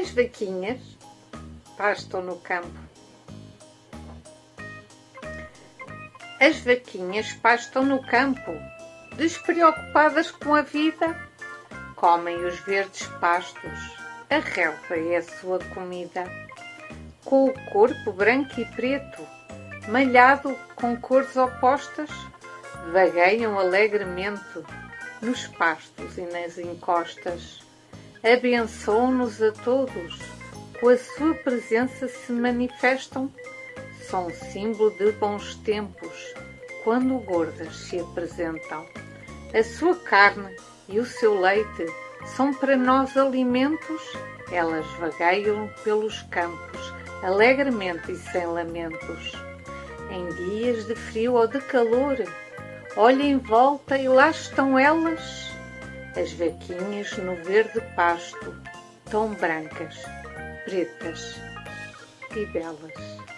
As vaquinhas pastam no campo. As vaquinhas pastam no campo, despreocupadas com a vida. Comem os verdes pastos, a relva é a sua comida. Com o corpo branco e preto, malhado com cores opostas, vagueiam alegremente nos pastos e nas encostas. Abençoam-nos a todos, com a sua presença se manifestam. São símbolo de bons tempos, quando gordas se apresentam. A sua carne e o seu leite são para nós alimentos. Elas vagueiam pelos campos, alegremente e sem lamentos. Em dias de frio ou de calor, olha em volta e lá estão elas, as vaquinhas no verde pasto, tão brancas, pretas e belas.